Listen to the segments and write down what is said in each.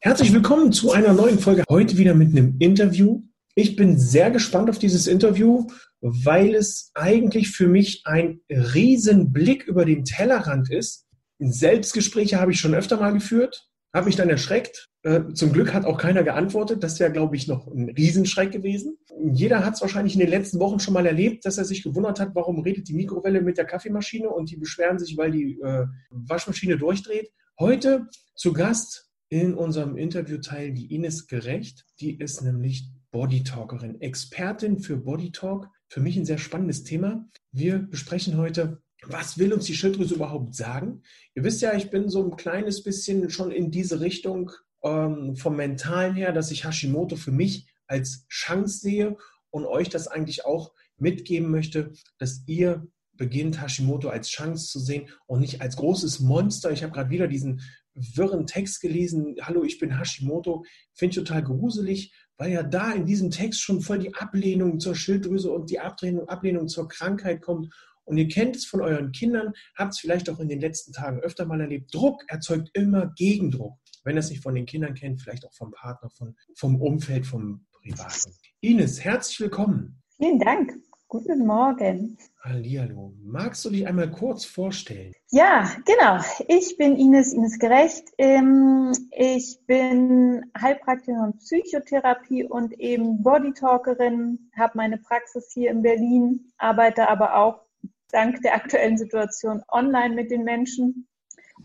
Herzlich willkommen zu einer neuen Folge. Heute wieder mit einem Interview. Ich bin sehr gespannt auf dieses Interview, weil es eigentlich für mich ein Riesenblick über den Tellerrand ist. Selbstgespräche habe ich schon öfter mal geführt, habe mich dann erschreckt. Äh, zum Glück hat auch keiner geantwortet. Das wäre, glaube ich, noch ein Riesenschreck gewesen. Jeder hat es wahrscheinlich in den letzten Wochen schon mal erlebt, dass er sich gewundert hat, warum redet die Mikrowelle mit der Kaffeemaschine und die beschweren sich, weil die äh, Waschmaschine durchdreht. Heute zu Gast in unserem Interviewteil die Ines Gerecht. Die ist nämlich Bodytalkerin, Expertin für Bodytalk. Für mich ein sehr spannendes Thema. Wir besprechen heute, was will uns die Schilddrüse überhaupt sagen? Ihr wisst ja, ich bin so ein kleines bisschen schon in diese Richtung ähm, vom Mentalen her, dass ich Hashimoto für mich als Chance sehe und euch das eigentlich auch mitgeben möchte, dass ihr beginnt, Hashimoto als Chance zu sehen und nicht als großes Monster. Ich habe gerade wieder diesen wirren Text gelesen, hallo, ich bin Hashimoto, finde ich total gruselig, weil ja da in diesem Text schon voll die Ablehnung zur Schilddrüse und die Ablehnung, Ablehnung zur Krankheit kommt. Und ihr kennt es von euren Kindern, habt es vielleicht auch in den letzten Tagen öfter mal erlebt. Druck erzeugt immer Gegendruck. Wenn ihr es nicht von den Kindern kennt, vielleicht auch vom Partner, von, vom Umfeld, vom Privaten. Ines, herzlich willkommen. Vielen Dank. Guten Morgen. Hallihallo. Magst du dich einmal kurz vorstellen? Ja, genau. Ich bin Ines, Ines Gerecht. Ähm, ich bin Heilpraktikerin Psychotherapie und eben Bodytalkerin, habe meine Praxis hier in Berlin, arbeite aber auch dank der aktuellen Situation online mit den Menschen.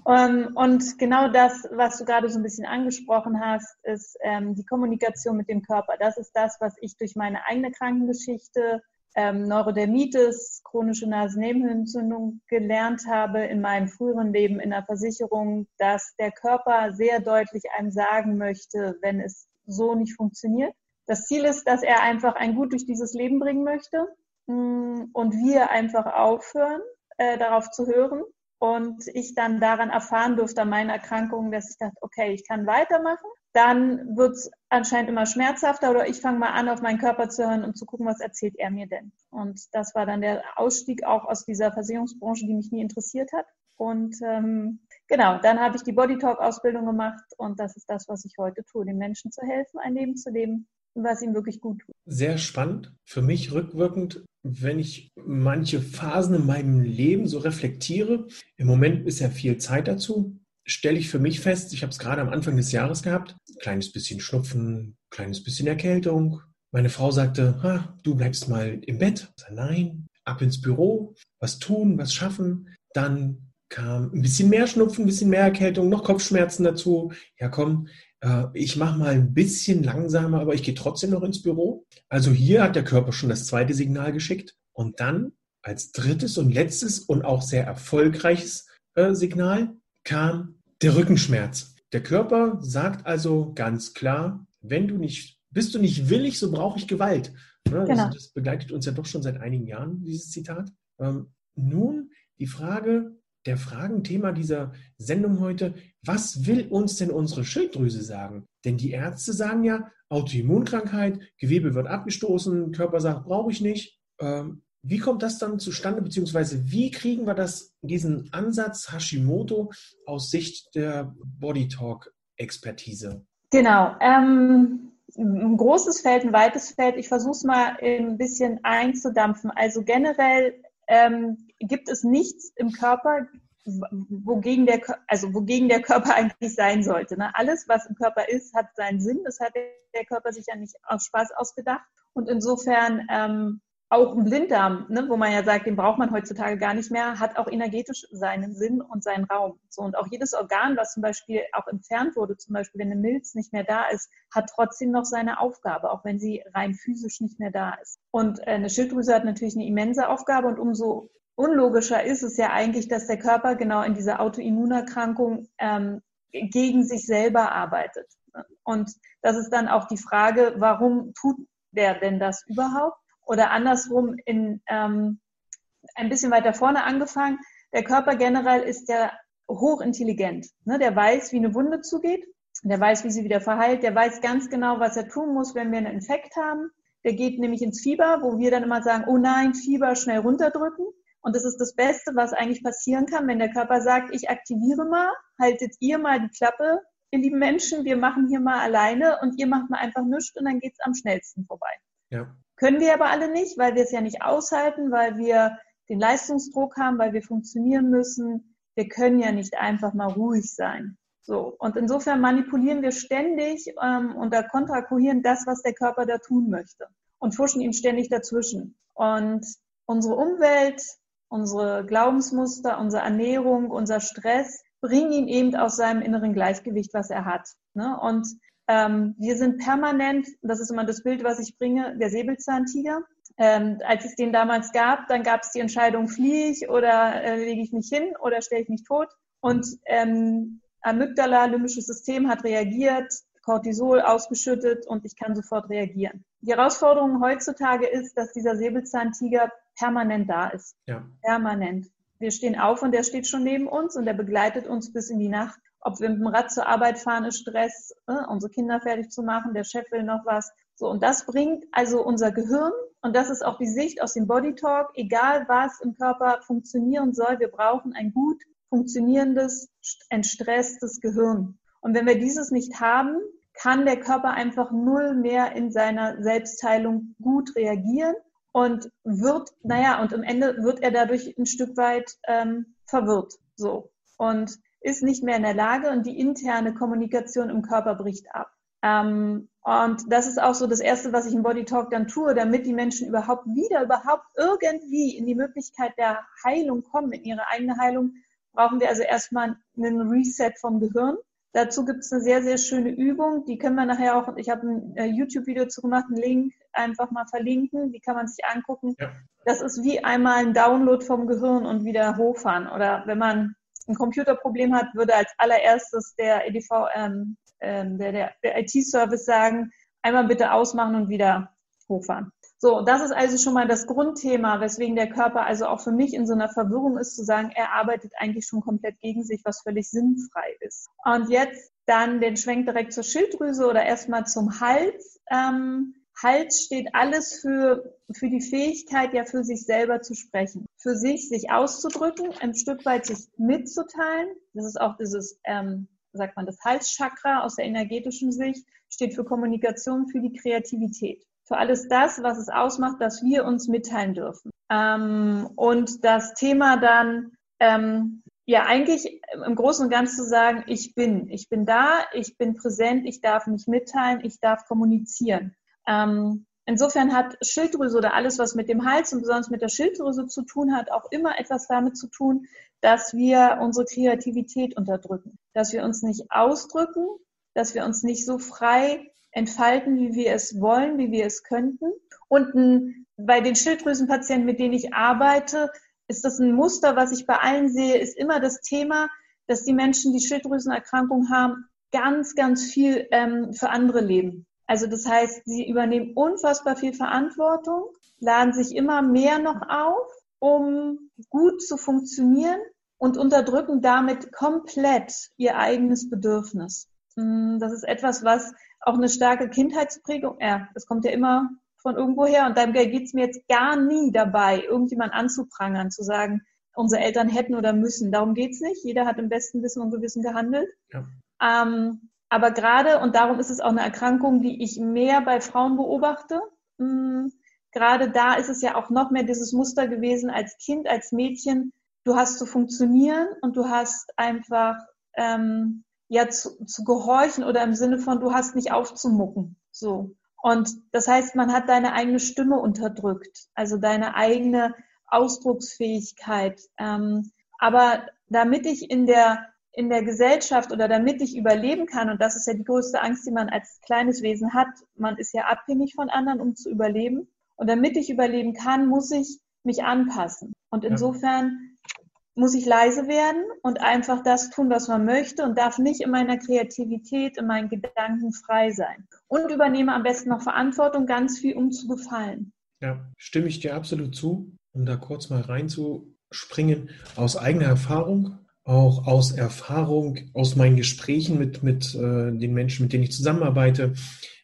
Ähm, und genau das, was du gerade so ein bisschen angesprochen hast, ist ähm, die Kommunikation mit dem Körper. Das ist das, was ich durch meine eigene Krankengeschichte ähm, Neurodermitis, chronische Nasennebenhöhlenentzündung gelernt habe in meinem früheren Leben in der Versicherung, dass der Körper sehr deutlich einem sagen möchte, wenn es so nicht funktioniert. Das Ziel ist, dass er einfach ein Gut durch dieses Leben bringen möchte mm, und wir einfach aufhören, äh, darauf zu hören. Und ich dann daran erfahren durfte an meiner Erkrankung, dass ich dachte, okay, ich kann weitermachen dann wird es anscheinend immer schmerzhafter oder ich fange mal an, auf meinen Körper zu hören und zu gucken, was erzählt er mir denn. Und das war dann der Ausstieg auch aus dieser Versicherungsbranche, die mich nie interessiert hat. Und ähm, genau, dann habe ich die Bodytalk-Ausbildung gemacht und das ist das, was ich heute tue, den Menschen zu helfen, ein Leben zu leben, was ihm wirklich gut tut. Sehr spannend. Für mich rückwirkend, wenn ich manche Phasen in meinem Leben so reflektiere. Im Moment ist ja viel Zeit dazu stelle ich für mich fest, ich habe es gerade am Anfang des Jahres gehabt, kleines bisschen Schnupfen, kleines bisschen Erkältung. Meine Frau sagte, du bleibst mal im Bett. Sage, nein, ab ins Büro, was tun, was schaffen. Dann kam ein bisschen mehr Schnupfen, ein bisschen mehr Erkältung, noch Kopfschmerzen dazu. Ja, komm, äh, ich mache mal ein bisschen langsamer, aber ich gehe trotzdem noch ins Büro. Also hier hat der Körper schon das zweite Signal geschickt. Und dann als drittes und letztes und auch sehr erfolgreiches äh, Signal kam der Rückenschmerz. Der Körper sagt also ganz klar, wenn du nicht, bist du nicht willig, so brauche ich Gewalt. Ne, genau. also das begleitet uns ja doch schon seit einigen Jahren, dieses Zitat. Ähm, nun die Frage, der Fragenthema dieser Sendung heute, was will uns denn unsere Schilddrüse sagen? Denn die Ärzte sagen ja, Autoimmunkrankheit, Gewebe wird abgestoßen, Körper sagt, brauche ich nicht. Ähm, wie kommt das dann zustande, beziehungsweise wie kriegen wir das, diesen Ansatz Hashimoto aus Sicht der Body Talk Expertise? Genau. Ähm, ein großes Feld, ein weites Feld. Ich versuche es mal ein bisschen einzudampfen. Also generell ähm, gibt es nichts im Körper, wogegen der, also wogegen der Körper eigentlich sein sollte. Ne? Alles, was im Körper ist, hat seinen Sinn. Das hat der Körper sich ja nicht aus Spaß ausgedacht. Und insofern ähm, auch ein Blinddarm, ne, wo man ja sagt, den braucht man heutzutage gar nicht mehr, hat auch energetisch seinen Sinn und seinen Raum. So, und auch jedes Organ, was zum Beispiel auch entfernt wurde, zum Beispiel wenn eine Milz nicht mehr da ist, hat trotzdem noch seine Aufgabe, auch wenn sie rein physisch nicht mehr da ist. Und äh, eine Schilddrüse hat natürlich eine immense Aufgabe und umso unlogischer ist es ja eigentlich, dass der Körper genau in dieser Autoimmunerkrankung ähm, gegen sich selber arbeitet. Und das ist dann auch die Frage, warum tut der denn das überhaupt? Oder andersrum in ähm, ein bisschen weiter vorne angefangen. Der Körper generell ist ja hochintelligent. Ne? Der weiß, wie eine Wunde zugeht. Der weiß, wie sie wieder verheilt. Der weiß ganz genau, was er tun muss, wenn wir einen Infekt haben. Der geht nämlich ins Fieber, wo wir dann immer sagen, oh nein, Fieber schnell runterdrücken. Und das ist das Beste, was eigentlich passieren kann, wenn der Körper sagt, ich aktiviere mal, haltet ihr mal die Klappe, ihr lieben Menschen, wir machen hier mal alleine und ihr macht mal einfach nichts und dann geht's am schnellsten vorbei. Ja. Können wir aber alle nicht, weil wir es ja nicht aushalten, weil wir den Leistungsdruck haben, weil wir funktionieren müssen. Wir können ja nicht einfach mal ruhig sein. So. Und insofern manipulieren wir ständig ähm, und da kontrakuhieren das, was der Körper da tun möchte und fuschen ihm ständig dazwischen. Und unsere Umwelt, unsere Glaubensmuster, unsere Ernährung, unser Stress bringen ihn eben aus seinem inneren Gleichgewicht, was er hat. Ne? Und ähm, wir sind permanent, das ist immer das Bild, was ich bringe, der Säbelzahntiger. Ähm, als es den damals gab, dann gab es die Entscheidung, fliehe ich oder äh, lege ich mich hin oder stelle ich mich tot. Und ähm, Amygdala, limbisches System, hat reagiert, Cortisol ausgeschüttet und ich kann sofort reagieren. Die Herausforderung heutzutage ist, dass dieser Säbelzahntiger permanent da ist. Ja. Permanent. Wir stehen auf und der steht schon neben uns und der begleitet uns bis in die Nacht. Ob wir mit dem Rad zur Arbeit fahren, ist Stress, äh, unsere Kinder fertig zu machen, der Chef will noch was. So, und das bringt also unser Gehirn, und das ist auch die Sicht aus dem Body Talk, egal was im Körper funktionieren soll, wir brauchen ein gut funktionierendes, entstresstes Gehirn. Und wenn wir dieses nicht haben, kann der Körper einfach null mehr in seiner Selbstheilung gut reagieren und wird, naja, und am Ende wird er dadurch ein Stück weit ähm, verwirrt. So. Und ist nicht mehr in der Lage und die interne Kommunikation im Körper bricht ab. Ähm, und das ist auch so das Erste, was ich im Body Talk dann tue, damit die Menschen überhaupt wieder, überhaupt irgendwie in die Möglichkeit der Heilung kommen, in ihre eigene Heilung, brauchen wir also erstmal einen Reset vom Gehirn. Dazu gibt es eine sehr, sehr schöne Übung, die können wir nachher auch, ich habe ein äh, YouTube-Video zu gemacht, einen Link einfach mal verlinken, die kann man sich angucken. Ja. Das ist wie einmal ein Download vom Gehirn und wieder hochfahren. Oder wenn man ein Computerproblem hat, würde als allererstes der EDV, ähm, ähm, der, der, der IT-Service sagen, einmal bitte ausmachen und wieder hochfahren. So, das ist also schon mal das Grundthema, weswegen der Körper also auch für mich in so einer Verwirrung ist, zu sagen, er arbeitet eigentlich schon komplett gegen sich, was völlig sinnfrei ist. Und jetzt dann den Schwenk direkt zur Schilddrüse oder erstmal zum Hals. Ähm, Hals steht alles für, für die Fähigkeit, ja für sich selber zu sprechen, für sich, sich auszudrücken, ein Stück weit sich mitzuteilen. Das ist auch dieses, ähm, sagt man, das Halschakra aus der energetischen Sicht, steht für Kommunikation, für die Kreativität für alles das, was es ausmacht, dass wir uns mitteilen dürfen. Ähm, und das Thema dann, ähm, ja, eigentlich im Großen und Ganzen zu sagen, ich bin, ich bin da, ich bin präsent, ich darf mich mitteilen, ich darf kommunizieren. Ähm, insofern hat Schilddrüse oder alles, was mit dem Hals und besonders mit der Schilddrüse zu tun hat, auch immer etwas damit zu tun, dass wir unsere Kreativität unterdrücken, dass wir uns nicht ausdrücken, dass wir uns nicht so frei entfalten, wie wir es wollen, wie wir es könnten. Und ein, bei den Schilddrüsenpatienten, mit denen ich arbeite, ist das ein Muster, was ich bei allen sehe, ist immer das Thema, dass die Menschen, die Schilddrüsenerkrankung haben, ganz, ganz viel ähm, für andere leben. Also das heißt, sie übernehmen unfassbar viel Verantwortung, laden sich immer mehr noch auf, um gut zu funktionieren und unterdrücken damit komplett ihr eigenes Bedürfnis. Hm, das ist etwas, was auch eine starke Kindheitsprägung. Ja, das kommt ja immer von irgendwoher und dann geht es mir jetzt gar nie dabei, irgendjemand anzuprangern, zu sagen, unsere Eltern hätten oder müssen. Darum geht es nicht. Jeder hat im besten Wissen und Gewissen gehandelt. Ja. Ähm, aber gerade, und darum ist es auch eine Erkrankung, die ich mehr bei Frauen beobachte, mh, hm, gerade da ist es ja auch noch mehr dieses Muster gewesen als Kind, als Mädchen. Du hast zu funktionieren und du hast einfach ähm, ja zu, zu gehorchen oder im Sinne von, du hast nicht aufzumucken. So. Und das heißt, man hat deine eigene Stimme unterdrückt, also deine eigene Ausdrucksfähigkeit. Ähm, aber damit ich in der, in der Gesellschaft oder damit ich überleben kann, und das ist ja die größte Angst, die man als kleines Wesen hat, man ist ja abhängig von anderen, um zu überleben. Und damit ich überleben kann, muss ich mich anpassen. Und insofern muss ich leise werden und einfach das tun, was man möchte und darf nicht in meiner Kreativität, in meinen Gedanken frei sein. Und übernehme am besten noch Verantwortung, ganz viel, um zu gefallen. Ja, stimme ich dir absolut zu, um da kurz mal reinzuspringen. Aus eigener Erfahrung, auch aus Erfahrung, aus meinen Gesprächen mit, mit äh, den Menschen, mit denen ich zusammenarbeite,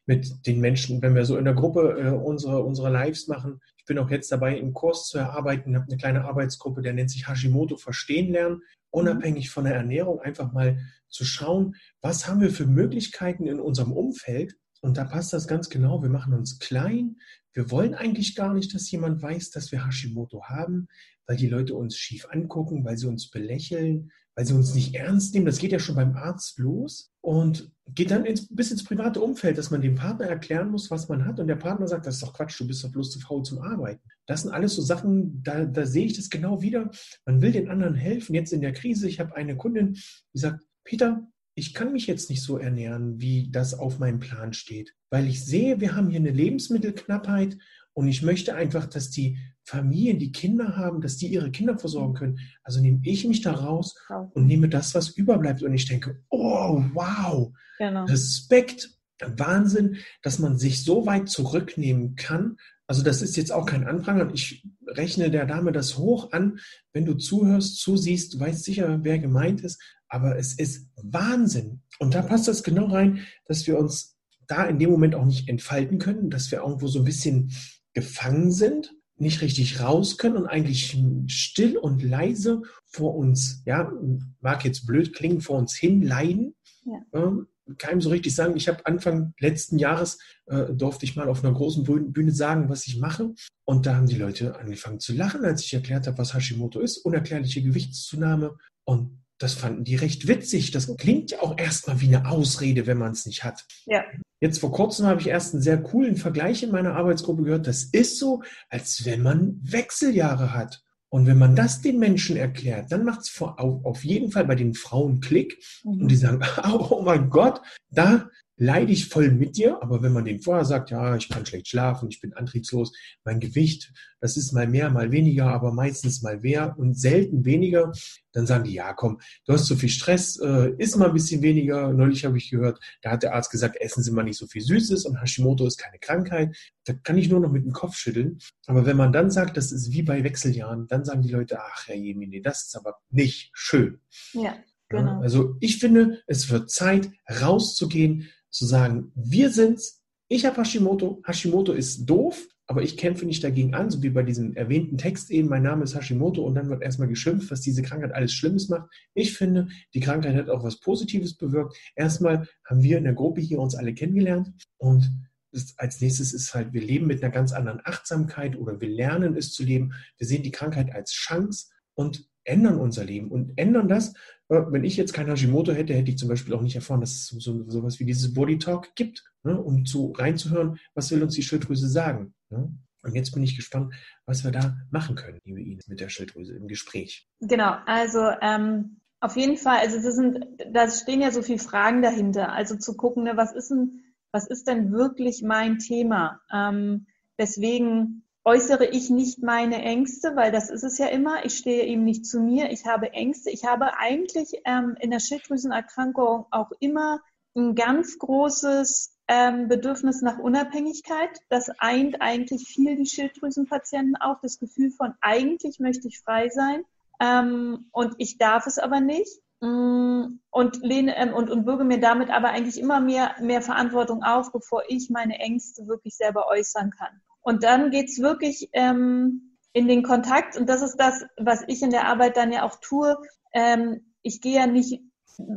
mit den Menschen, wenn wir so in der Gruppe äh, unsere, unsere Lives machen, bin auch jetzt dabei, einen Kurs zu erarbeiten, habe eine kleine Arbeitsgruppe, der nennt sich Hashimoto Verstehen lernen, unabhängig von der Ernährung, einfach mal zu schauen, was haben wir für Möglichkeiten in unserem Umfeld. Und da passt das ganz genau. Wir machen uns klein. Wir wollen eigentlich gar nicht, dass jemand weiß, dass wir Hashimoto haben, weil die Leute uns schief angucken, weil sie uns belächeln, weil sie uns nicht ernst nehmen. Das geht ja schon beim Arzt los und geht dann ins, bis ins private Umfeld, dass man dem Partner erklären muss, was man hat. Und der Partner sagt, das ist doch Quatsch, du bist doch bloß zu faul zum Arbeiten. Das sind alles so Sachen, da, da sehe ich das genau wieder. Man will den anderen helfen. Jetzt in der Krise, ich habe eine Kundin, die sagt, Peter, ich kann mich jetzt nicht so ernähren, wie das auf meinem Plan steht, weil ich sehe, wir haben hier eine Lebensmittelknappheit und ich möchte einfach, dass die Familien, die Kinder haben, dass die ihre Kinder versorgen können. Also nehme ich mich da raus und nehme das, was überbleibt. Und ich denke, oh, wow, genau. Respekt, Wahnsinn, dass man sich so weit zurücknehmen kann. Also das ist jetzt auch kein Anprangern. Ich rechne der Dame das hoch an. Wenn du zuhörst, zusiehst, du weißt sicher, wer gemeint ist. Aber es ist Wahnsinn. Und da passt das genau rein, dass wir uns da in dem Moment auch nicht entfalten können, dass wir irgendwo so ein bisschen gefangen sind, nicht richtig raus können und eigentlich still und leise vor uns, ja, mag jetzt blöd klingen, vor uns hinleiden. Ja. Ähm, ihm so richtig sagen, ich habe Anfang letzten Jahres äh, durfte ich mal auf einer großen Bühne sagen, was ich mache. Und da haben die Leute angefangen zu lachen, als ich erklärt habe, was Hashimoto ist, unerklärliche Gewichtszunahme. Und das fanden die recht witzig. Das klingt ja auch erstmal wie eine Ausrede, wenn man es nicht hat. Ja. Jetzt vor kurzem habe ich erst einen sehr coolen Vergleich in meiner Arbeitsgruppe gehört. Das ist so, als wenn man Wechseljahre hat. Und wenn man das den Menschen erklärt, dann macht es auf jeden Fall bei den Frauen Klick mhm. und die sagen, oh mein Gott, da leide ich voll mit dir, aber wenn man den vorher sagt, ja, ich kann schlecht schlafen, ich bin antriebslos, mein Gewicht, das ist mal mehr, mal weniger, aber meistens mal mehr und selten weniger, dann sagen die, ja, komm, du hast so viel Stress, äh, isst mal ein bisschen weniger. Neulich habe ich gehört, da hat der Arzt gesagt, essen Sie mal nicht so viel Süßes und Hashimoto ist keine Krankheit. Da kann ich nur noch mit dem Kopf schütteln. Aber wenn man dann sagt, das ist wie bei Wechseljahren, dann sagen die Leute, ach, Herr Jemine, das ist aber nicht schön. Ja. Genau. Also ich finde, es wird Zeit, rauszugehen, zu sagen, wir sind's, ich habe Hashimoto, Hashimoto ist doof, aber ich kämpfe nicht dagegen an, so wie bei diesem erwähnten Text eben, mein Name ist Hashimoto und dann wird erstmal geschimpft, was diese Krankheit alles Schlimmes macht. Ich finde, die Krankheit hat auch was Positives bewirkt. Erstmal haben wir in der Gruppe hier uns alle kennengelernt und als nächstes ist halt, wir leben mit einer ganz anderen Achtsamkeit oder wir lernen es zu leben. Wir sehen die Krankheit als Chance und ändern unser Leben und ändern das. Äh, wenn ich jetzt kein Hashimoto hätte, hätte ich zum Beispiel auch nicht erfahren, dass es so, so, sowas wie dieses Body Talk gibt, ne, um zu reinzuhören, was will uns die Schilddrüse sagen. Ne? Und jetzt bin ich gespannt, was wir da machen können, liebe Ines, mit der Schilddrüse im Gespräch. Genau, also ähm, auf jeden Fall, also das sind, da stehen ja so viele Fragen dahinter. Also zu gucken, ne, was ist denn, was ist denn wirklich mein Thema? Ähm, deswegen äußere ich nicht meine Ängste, weil das ist es ja immer. Ich stehe eben nicht zu mir. Ich habe Ängste. Ich habe eigentlich ähm, in der Schilddrüsenerkrankung auch immer ein ganz großes ähm, Bedürfnis nach Unabhängigkeit. Das eint eigentlich viel die Schilddrüsenpatienten auch. Das Gefühl von eigentlich möchte ich frei sein ähm, und ich darf es aber nicht. Mm, und, lehne, ähm, und, und bürge mir damit aber eigentlich immer mehr, mehr Verantwortung auf, bevor ich meine Ängste wirklich selber äußern kann. Und dann geht's wirklich ähm, in den Kontakt. Und das ist das, was ich in der Arbeit dann ja auch tue. Ähm, ich gehe ja nicht,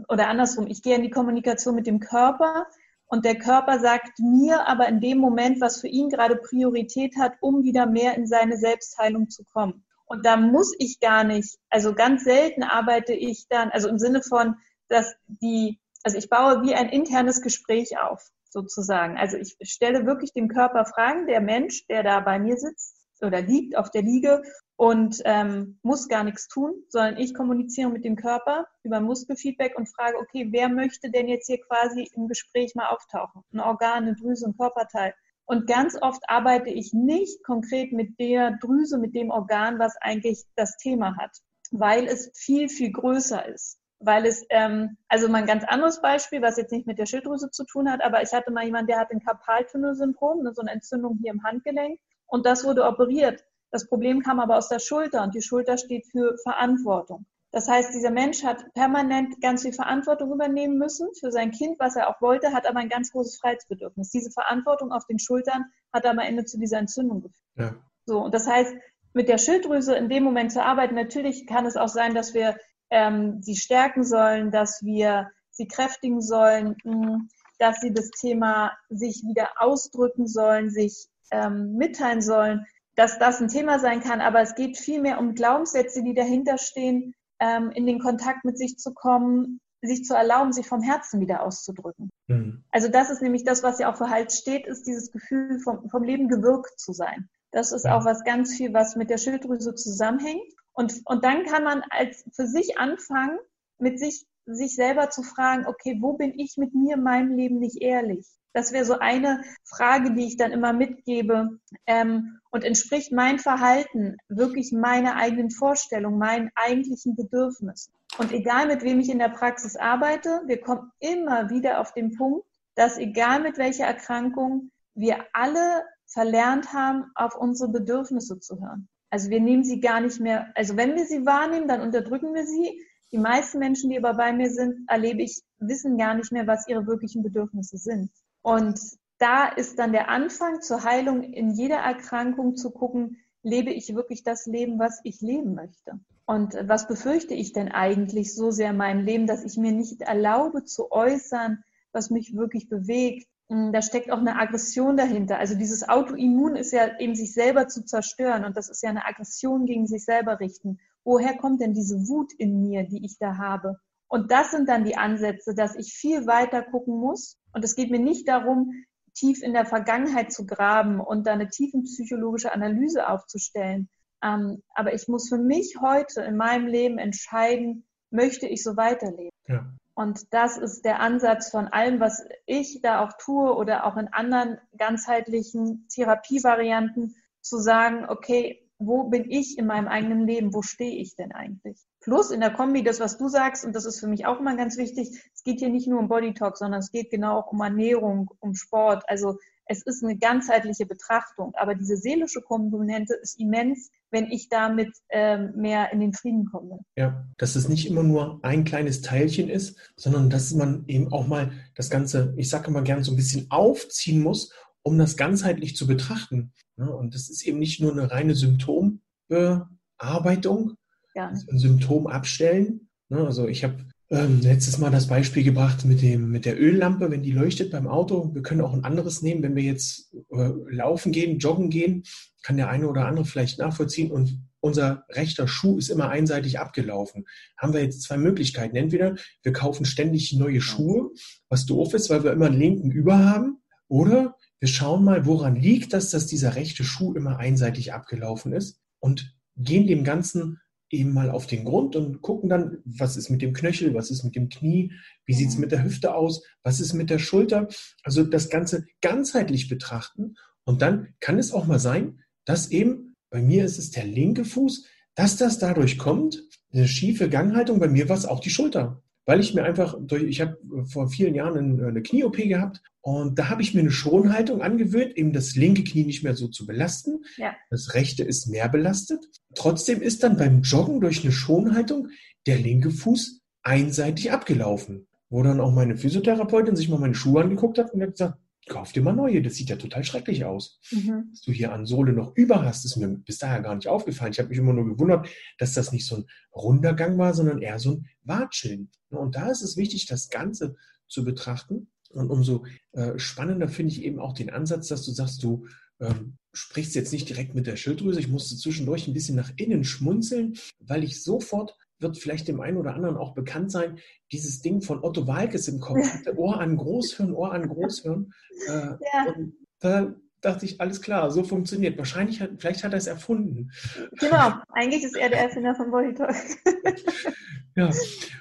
oder andersrum, ich gehe in die Kommunikation mit dem Körper. Und der Körper sagt mir aber in dem Moment, was für ihn gerade Priorität hat, um wieder mehr in seine Selbstheilung zu kommen. Und da muss ich gar nicht, also ganz selten arbeite ich dann, also im Sinne von, dass die, also ich baue wie ein internes Gespräch auf sozusagen. Also ich stelle wirklich dem Körper Fragen, der Mensch, der da bei mir sitzt oder liegt auf der Liege und ähm, muss gar nichts tun, sondern ich kommuniziere mit dem Körper über Muskelfeedback und frage, okay, wer möchte denn jetzt hier quasi im Gespräch mal auftauchen? Ein Organ, eine Drüse, ein Körperteil. Und ganz oft arbeite ich nicht konkret mit der Drüse, mit dem Organ, was eigentlich das Thema hat, weil es viel, viel größer ist. Weil es, ähm, also mal ein ganz anderes Beispiel, was jetzt nicht mit der Schilddrüse zu tun hat, aber ich hatte mal jemanden, der hat ein Karpaltunnelsyndrom, ne, so eine Entzündung hier im Handgelenk und das wurde operiert. Das Problem kam aber aus der Schulter und die Schulter steht für Verantwortung. Das heißt, dieser Mensch hat permanent ganz viel Verantwortung übernehmen müssen für sein Kind, was er auch wollte, hat aber ein ganz großes Freiheitsbedürfnis. Diese Verantwortung auf den Schultern hat am Ende zu dieser Entzündung geführt. Ja. So, und das heißt, mit der Schilddrüse in dem Moment zu arbeiten, natürlich kann es auch sein, dass wir ähm, sie stärken sollen, dass wir sie kräftigen sollen, mh, hm, dass sie das Thema sich wieder ausdrücken sollen, sich ähm, mitteilen sollen, dass das ein Thema sein kann. Aber es geht vielmehr um Glaubenssätze, die dahinter stehen, ähm, in den Kontakt mit sich zu kommen, sich zu erlauben, sich vom Herzen wieder auszudrücken. Mhm. Also das ist nämlich das, was ja auch für Halt steht, ist dieses Gefühl, vom, vom Leben gewirkt zu sein. Das ist ja. auch was ganz viel, was mit der Schilddrüse zusammenhängt. Und, und dann kann man als für sich anfangen, mit sich, sich selber zu fragen, okay, wo bin ich mit mir in meinem Leben nicht ehrlich? Das wäre so eine Frage, die ich dann immer mitgebe. Ähm, und entspricht mein Verhalten wirklich meiner eigenen Vorstellung, meinen eigentlichen Bedürfnissen? Und egal mit wem ich in der Praxis arbeite, wir kommen immer wieder auf den Punkt, dass egal mit welcher Erkrankung, wir alle verlernt haben, auf unsere Bedürfnisse zu hören. Also wir nehmen sie gar nicht mehr, also wenn wir sie wahrnehmen, dann unterdrücken wir sie. Die meisten Menschen, die aber bei mir sind, erlebe ich, wissen gar nicht mehr, was ihre wirklichen Bedürfnisse sind. Und da ist dann der Anfang zur Heilung in jeder Erkrankung zu gucken, lebe ich wirklich das Leben, was ich leben möchte? Und was befürchte ich denn eigentlich so sehr in meinem Leben, dass ich mir nicht erlaube zu äußern, was mich wirklich bewegt? Hm, da steckt auch eine Aggression dahinter. Also dieses Autoimmun ist ja eben sich selber zu zerstören und das ist ja eine Aggression gegen sich selber richten. Woher kommt denn diese Wut in mir, die ich da habe? Und das sind dann die Ansätze, dass ich viel weiter gucken muss. Und es geht mir nicht darum, tief in der Vergangenheit zu graben und da eine tiefenpsychologische Analyse aufzustellen. Ähm, aber ich muss für mich heute in meinem Leben entscheiden, möchte ich so weiterleben? Ja. Und das ist der Ansatz von allem, was ich da auch tue oder auch in anderen ganzheitlichen Therapievarianten, zu sagen, okay, wo bin ich in meinem eigenen Leben? Wo stehe ich denn eigentlich? Plus in der Kombi das, was du sagst, und das ist für mich auch immer ganz wichtig, es geht hier nicht nur um Body Talk, sondern es geht genau auch um Ernährung, um Sport. Also es ist eine ganzheitliche Betrachtung. Aber diese seelische Komponente ist immens, wenn ich damit ähm, mehr in den Frieden komme. Ja, dass es nicht immer nur ein kleines Teilchen ist, sondern dass man eben auch mal das Ganze, ich sage immer gern, so ein bisschen aufziehen muss, um das ganzheitlich zu betrachten. Und das ist eben nicht nur eine reine Symptombearbeitung, ja. ein Symptom abstellen. Also ich habe ähm, letztes Mal das Beispiel gebracht mit, dem, mit der Öllampe, wenn die leuchtet beim Auto. Wir können auch ein anderes nehmen, wenn wir jetzt äh, laufen gehen, joggen gehen, kann der eine oder andere vielleicht nachvollziehen und unser rechter Schuh ist immer einseitig abgelaufen. Haben wir jetzt zwei Möglichkeiten. Entweder wir kaufen ständig neue Schuhe, was doof ist, weil wir immer einen linken über haben, oder wir schauen mal, woran liegt das, dass dieser rechte Schuh immer einseitig abgelaufen ist und gehen dem Ganzen eben mal auf den Grund und gucken dann, was ist mit dem Knöchel, was ist mit dem Knie, wie sieht es mhm. mit der Hüfte aus, was ist mit der Schulter. Also das Ganze ganzheitlich betrachten. Und dann kann es auch mal sein, dass eben, bei mir ist es der linke Fuß, dass das dadurch kommt, eine schiefe Ganghaltung, bei mir war es auch die Schulter weil ich mir einfach, durch, ich habe vor vielen Jahren eine Knie-OP gehabt und da habe ich mir eine Schonhaltung angewöhnt, eben das linke Knie nicht mehr so zu belasten. Ja. Das rechte ist mehr belastet. Trotzdem ist dann beim Joggen durch eine Schonhaltung der linke Fuß einseitig abgelaufen. Wo dann auch meine Physiotherapeutin sich mal meine Schuhe angeguckt hat und hat gesagt, kauf dir mal neue, das sieht ja total schrecklich aus. Mhm. Dass du hier an Sohle noch über hast, ist mir bis daher gar nicht aufgefallen. Ich habe mich immer nur gewundert, dass das nicht so ein runder Gang war, sondern eher so ein Watscheln. Und da ist es wichtig, das Ganze zu betrachten. Und umso äh, spannender finde ich eben auch den Ansatz, dass du sagst, du ähm, sprichst jetzt nicht direkt mit der Schilddrüse. Ich musste zwischendurch ein bisschen nach innen schmunzeln, weil ich sofort wird vielleicht dem einen oder anderen auch bekannt sein, dieses Ding von Otto Walkes im Kopf, Ohr an Großhirn, Ohr an Großhirn. Äh, ja. Da dachte ich, alles klar, so funktioniert. Wahrscheinlich hat, vielleicht hat er es erfunden. Genau, eigentlich ist er der Erfinder von Body Talk. ja,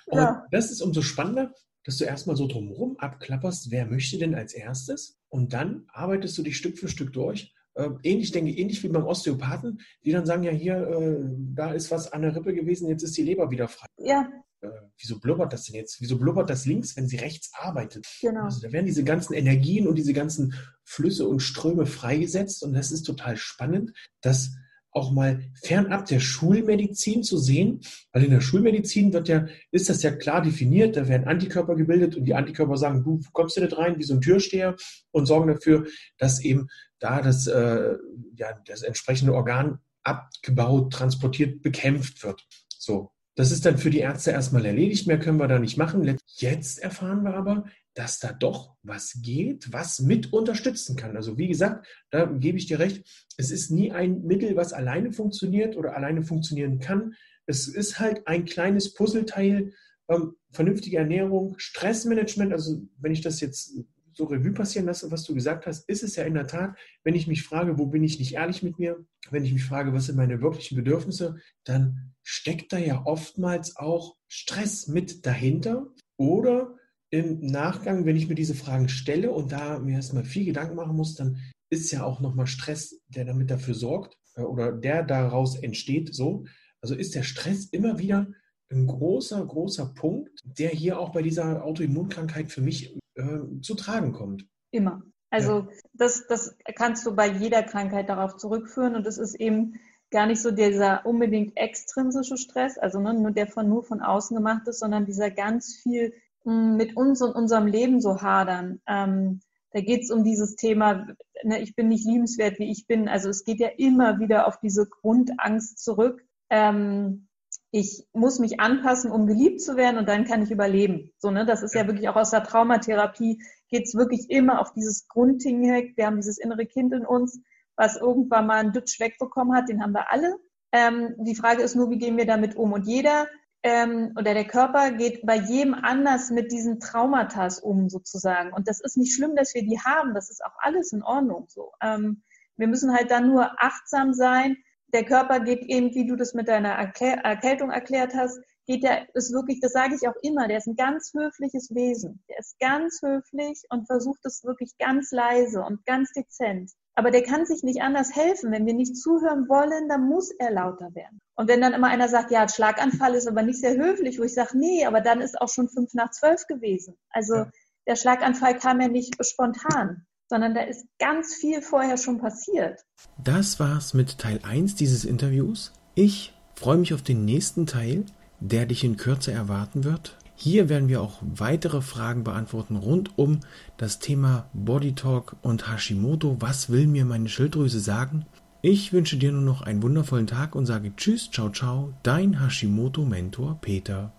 und ja. das ist umso spannender, dass du erstmal so drumherum abklapperst, wer möchte denn als erstes und dann arbeitest du dich Stück für Stück durch ähnlich denke, ähnlich wie beim Osteopathen, die dann sagen, ja hier, äh, da ist was an der Rippe gewesen, jetzt ist die Leber wieder frei. Ja. Äh, wieso blubbert das denn jetzt? Wieso blubbert das links, wenn sie rechts arbeitet? Genau. Also da werden diese ganzen Energien und diese ganzen Flüsse und Ströme freigesetzt und das ist total spannend, dass auch mal fernab der Schulmedizin zu sehen, weil in der Schulmedizin wird ja, ist das ja klar definiert, da werden Antikörper gebildet und die Antikörper sagen, du kommst du nicht rein wie so ein Türsteher und sorgen dafür, dass eben da das, äh, ja, das entsprechende Organ abgebaut, transportiert, bekämpft wird. So. Das ist dann für die Ärzte erstmal erledigt, mehr können wir da nicht machen. Jetzt erfahren wir aber, dass da doch was geht, was mit unterstützen kann. Also wie gesagt, da gebe ich dir recht, es ist nie ein Mittel, was alleine funktioniert oder alleine funktionieren kann. Es ist halt ein kleines Puzzleteil, ähm, vernünftige Ernährung, Stressmanagement. Also wenn ich das jetzt so Revue passieren lasse, was du gesagt hast, ist es ja in der Tat, wenn ich mich frage, wo bin ich nicht ehrlich mit mir, wenn ich mich frage, was sind meine wirklichen Bedürfnisse, dann steckt da ja oftmals auch Stress mit dahinter. Oder im Nachgang, wenn ich mir diese Fragen stelle und da mir erstmal viel Gedanken machen muss, dann ist ja auch nochmal Stress, der damit dafür sorgt äh, oder der daraus entsteht. So, also ist der Stress immer wieder ein großer, großer Punkt, der hier auch bei dieser Autoimmunkrankheit für mich äh, zu tragen kommt. Immer. Also ja. das, das kannst du bei jeder Krankheit darauf zurückführen und es ist eben gar nicht so dieser unbedingt extrinsische Stress, also ne, nur der von nur von außen gemacht ist, sondern dieser ganz viel mit uns und unserem Leben so hadern. Ähm, da geht es um dieses Thema, ne, ich bin nicht liebenswert, wie ich bin. Also es geht ja immer wieder auf diese Grundangst zurück. Ähm, ich muss mich anpassen, um geliebt zu werden und dann kann ich überleben. So, ne? Das ist ja wirklich auch aus der Traumatherapie, geht es wirklich immer auf dieses Grundding weg. Wir haben dieses innere Kind in uns, was irgendwann mal einen Dutsch wegbekommen hat, den haben wir alle. Ähm, die Frage ist nur, wie gehen wir damit um? Und jeder ähm, oder der Körper geht bei jedem anders mit diesen Traumata um sozusagen. Und das ist nicht schlimm, dass wir die haben. Das ist auch alles in Ordnung so. Ähm, wir müssen halt dann nur achtsam sein. Der Körper geht eben, wie du das mit deiner Erkältung erklärt hast, geht der, ist wirklich, das sage ich auch immer, der ist ein ganz höfliches Wesen. Der ist ganz höflich und versucht es wirklich ganz leise und ganz dezent. Aber der kann sich nicht anders helfen. Wenn wir nicht zuhören wollen, dann muss er lauter werden. Und wenn dann immer einer sagt, ja, Schlaganfall ist aber nicht sehr höflich, wo ich sage, nee, aber dann ist auch schon fünf nach zwölf gewesen. Also ja. der Schlaganfall kam ja nicht spontan, sondern da ist ganz viel vorher schon passiert. Das war's mit Teil 1 dieses Interviews. Ich freue mich auf den nächsten Teil, der dich in Kürze erwarten wird. Hier werden wir auch weitere Fragen beantworten rund um das Thema Body Talk und Hashimoto. Was will mir meine Schilddrüse sagen? Ich wünsche dir nur noch einen wundervollen Tag und sage Tschüss, ciao, ciao, dein Hashimoto-Mentor Peter.